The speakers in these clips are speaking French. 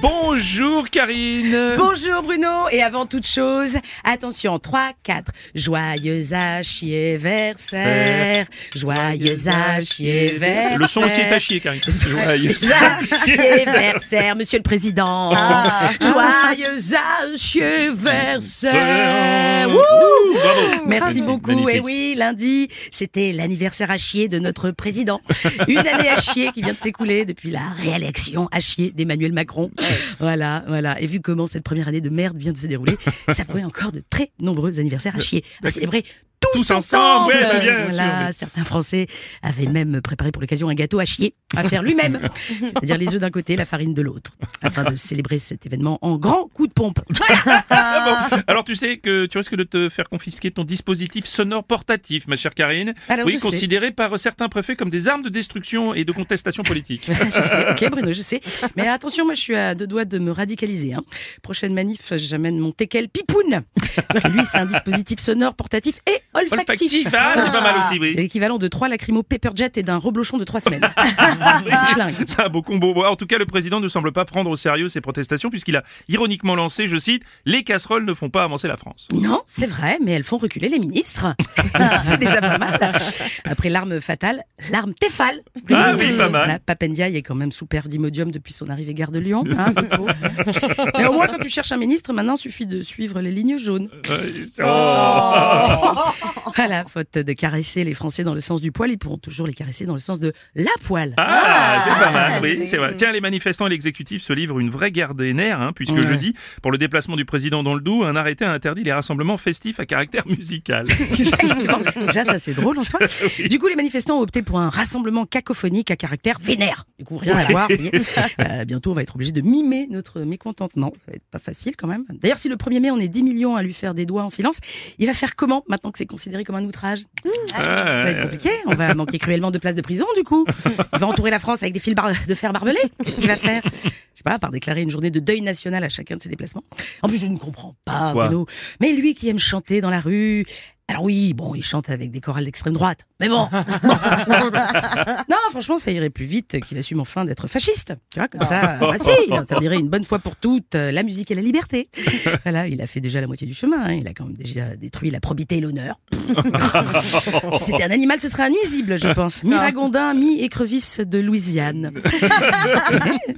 Bonjour Karine. Bonjour Bruno. Et avant toute chose, attention 3 4 joyeux anniversaire joyeux anniversaire Le son aussi est à chier Karine. Joyeux anniversaire monsieur le président. Joyeux anniversaire Wouh. Bravo Merci beaucoup. Magnifique. Et oui, lundi, c'était l'anniversaire à chier de notre président. Une année à chier qui vient de s'écouler depuis la réélection à chier d'Emmanuel Macron. Voilà, voilà. Et vu comment cette première année de merde vient de se dérouler, ça promet encore de très nombreux anniversaires à chier. À célébrer tous, Tous ensemble, ouais, bah, bien voilà, sûr. certains Français avaient même préparé pour l'occasion un gâteau à chier à faire lui-même. C'est-à-dire les œufs d'un côté, la farine de l'autre. Afin de célébrer cet événement en grand coup de pompe. Ah bon Alors tu sais que tu risques de te faire confisquer ton dispositif sonore portatif, ma chère Karine. Alors, oui, sais. considéré par certains préfets comme des armes de destruction et de contestation politique. je sais, ok Bruno, je sais. Mais attention, moi je suis à deux doigts de me radicaliser. Hein. Prochaine manif, j'amène mon teckel pipoun. Parce que lui, c'est un dispositif sonore, portatif et olfactif. Olfactif, ah, c'est pas mal aussi, oui. C'est l'équivalent de trois lacrymos pepperjet et d'un reblochon de trois semaines. C'est un beau combo. En tout cas, le président ne semble pas prendre au sérieux ces protestations puisqu'il a ironiquement lancé, je cite, les casseroles ne font pas avancer la France. non, c'est vrai, mais elles font reculer les ministres. c'est déjà pas mal. Après l'arme fatale, l'arme téfale. Ah oui, pas mal. Voilà, Papendiaï est quand même sous d'imodium depuis son arrivée gare de Lyon. hein, mais au moins, quand tu cherches un ministre, maintenant, suffit de suivre les lignes jaunes. Euh, Voilà, faute de caresser les Français dans le sens du poil, ils pourront toujours les caresser dans le sens de la poêle. Ah, c'est pas mal, oui, c'est vrai. Tiens, les manifestants et l'exécutif se livrent une vraie guerre des nerfs, hein, puisque Ouais. jeudi, pour le déplacement du président dans le Doubs, un arrêté a interdit les rassemblements festifs à caractère musical. Exactement. Déjà, ça c'est drôle en soi. Du coup, les manifestants ont opté pour un rassemblement cacophonique à caractère vénère. Du coup, rien à voir. Euh, bientôt, on va être obligé de mimer notre mécontentement. Ça va être pas facile quand même. D'ailleurs, si le 1er mai, on est 10 millions à lui faire des doigts en silence, il va faire comment maintenant que c'est considéré comme un outrage Ça va être compliqué. On va manquer cruellement de places de prison du coup. Il va entourer la France avec des fils bar- de fer barbelés. Qu'est-ce qu'il va faire? Je sais pas, par déclarer une journée de deuil national à chacun de ses déplacements. En plus, je ne comprends pas, Bruno. Mais lui qui aime chanter dans la rue. Alors oui, bon, il chante avec des chorales d'extrême droite. Mais bon. non, franchement, ça irait plus vite qu'il assume enfin d'être fasciste. Tu vois, comme ça, bah si, il interdirait une bonne fois pour toutes euh, la musique et la liberté. Voilà, il a fait déjà la moitié du chemin. hein. Il a quand même déjà détruit la probité et l'honneur. si c'était un animal, ce serait un nuisible, je pense. Mi-ragondin, mi-écrevisse de Louisiane.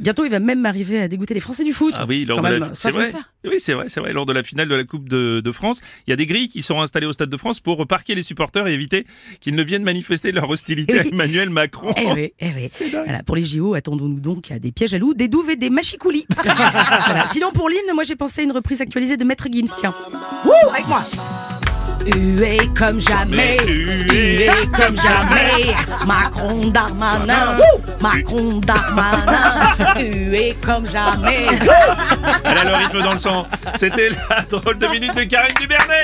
Bientôt, il va même arriver à dégoûter les Français du foot. Ah oui, lors de la... c'est vrai. Oui, c'est vrai, c'est vrai. Lors de la finale de la Coupe de, de France, il y a des grilles qui seront installées au Stade de France pour parquer les supporters et éviter qu'ils ne viennent manifester leur hostilité à Oui. Emmanuel Macron. Eh oui, eh oui. Voilà, pour les JO, attendons-nous donc à des pièges à loups, des douves et des machicoulis. Voilà. Sinon, pour l'hymne, moi j'ai pensé à une reprise actualisée de Maître Gims. Tiens. Wouh, avec moi. Hué comme jamais, hué comme jamais, Macron Darmanin, Macron Darmanin, hué comme jamais. Elle a le rythme dans le sang. C'était la drôle de minute de Karine Dubernet.